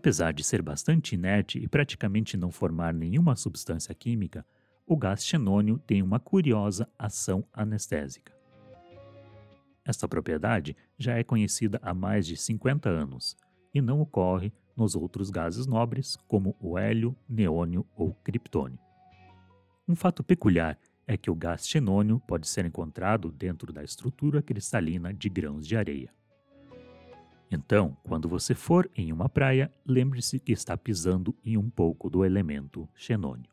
Apesar de ser bastante inerte e praticamente não formar nenhuma substância química, o gás xenônio tem uma curiosa ação anestésica. Esta propriedade já é conhecida há mais de 50 anos e não ocorre nos outros gases nobres, como o hélio, neônio ou criptônio. Um fato peculiar é que o gás xenônio pode ser encontrado dentro da estrutura cristalina de grãos de areia. Então, quando você for em uma praia, lembre-se que está pisando em um pouco do elemento xenônio.